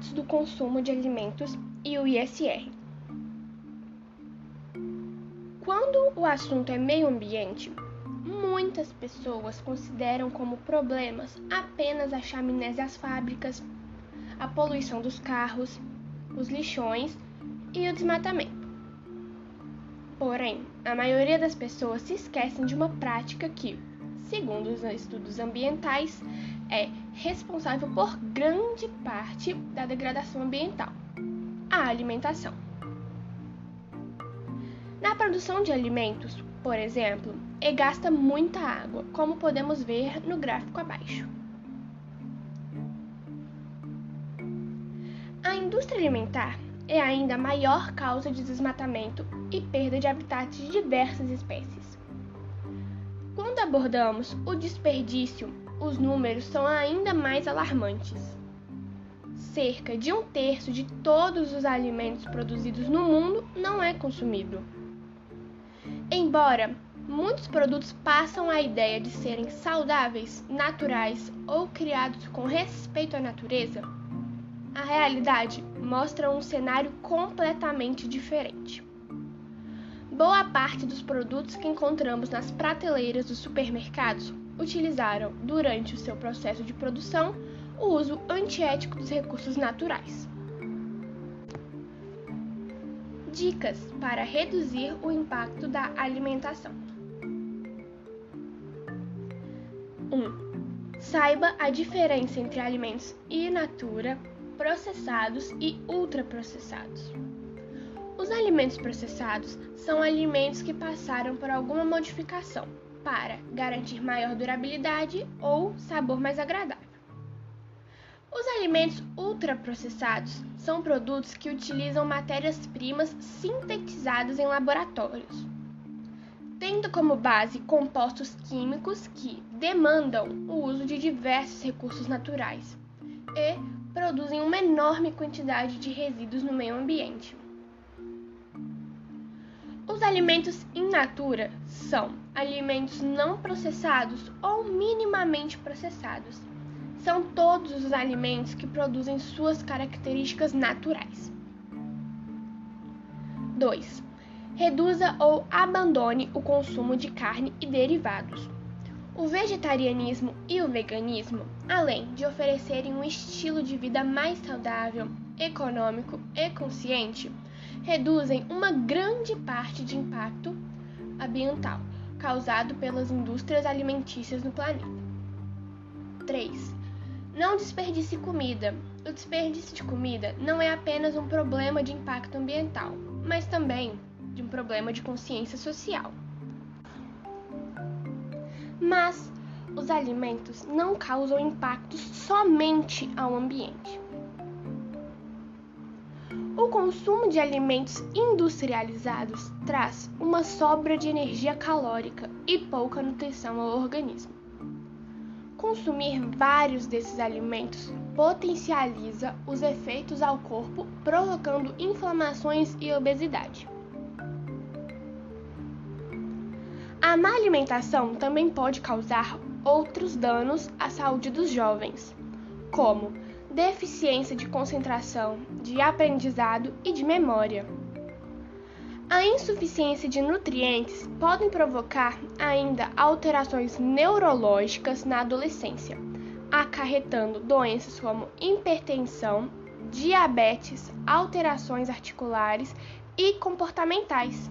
impactos do consumo de alimentos e o ISR. Quando o assunto é meio ambiente, muitas pessoas consideram como problemas apenas as chaminés das fábricas, a poluição dos carros, os lixões e o desmatamento. Porém, a maioria das pessoas se esquecem de uma prática que, segundo os estudos ambientais, é responsável por grande parte da degradação ambiental: a alimentação. Na produção de alimentos, por exemplo, e gasta muita água, como podemos ver no gráfico abaixo. A indústria alimentar é ainda a maior causa de desmatamento e perda de habitats de diversas espécies. Quando abordamos o desperdício, os números são ainda mais alarmantes. Cerca de um terço de todos os alimentos produzidos no mundo não é consumido. Embora muitos produtos passam a ideia de serem saudáveis, naturais ou criados com respeito à natureza, a realidade mostra um cenário completamente diferente. Boa parte dos produtos que encontramos nas prateleiras dos supermercados utilizaram, durante o seu processo de produção, o uso antiético dos recursos naturais. Dicas para reduzir o impacto da alimentação: 1. Um, saiba a diferença entre alimentos in natura, processados e ultraprocessados. Os alimentos processados são alimentos que passaram por alguma modificação para garantir maior durabilidade ou sabor mais agradável. Os alimentos ultraprocessados são produtos que utilizam matérias-primas sintetizadas em laboratórios, tendo como base compostos químicos que demandam o uso de diversos recursos naturais e produzem uma enorme quantidade de resíduos no meio ambiente. Os alimentos in natura são alimentos não processados ou minimamente processados. São todos os alimentos que produzem suas características naturais. 2. Reduza ou abandone o consumo de carne e derivados. O vegetarianismo e o veganismo, além de oferecerem um estilo de vida mais saudável, econômico e consciente, reduzem uma grande parte de impacto ambiental causado pelas indústrias alimentícias no planeta. 3. Não desperdice comida. O desperdício de comida não é apenas um problema de impacto ambiental, mas também de um problema de consciência social. Mas os alimentos não causam impactos somente ao ambiente. O consumo de alimentos industrializados traz uma sobra de energia calórica e pouca nutrição ao organismo. Consumir vários desses alimentos potencializa os efeitos ao corpo, provocando inflamações e obesidade. A má alimentação também pode causar outros danos à saúde dos jovens, como deficiência de concentração, de aprendizado e de memória. A insuficiência de nutrientes podem provocar ainda alterações neurológicas na adolescência, acarretando doenças como hipertensão, diabetes, alterações articulares e comportamentais.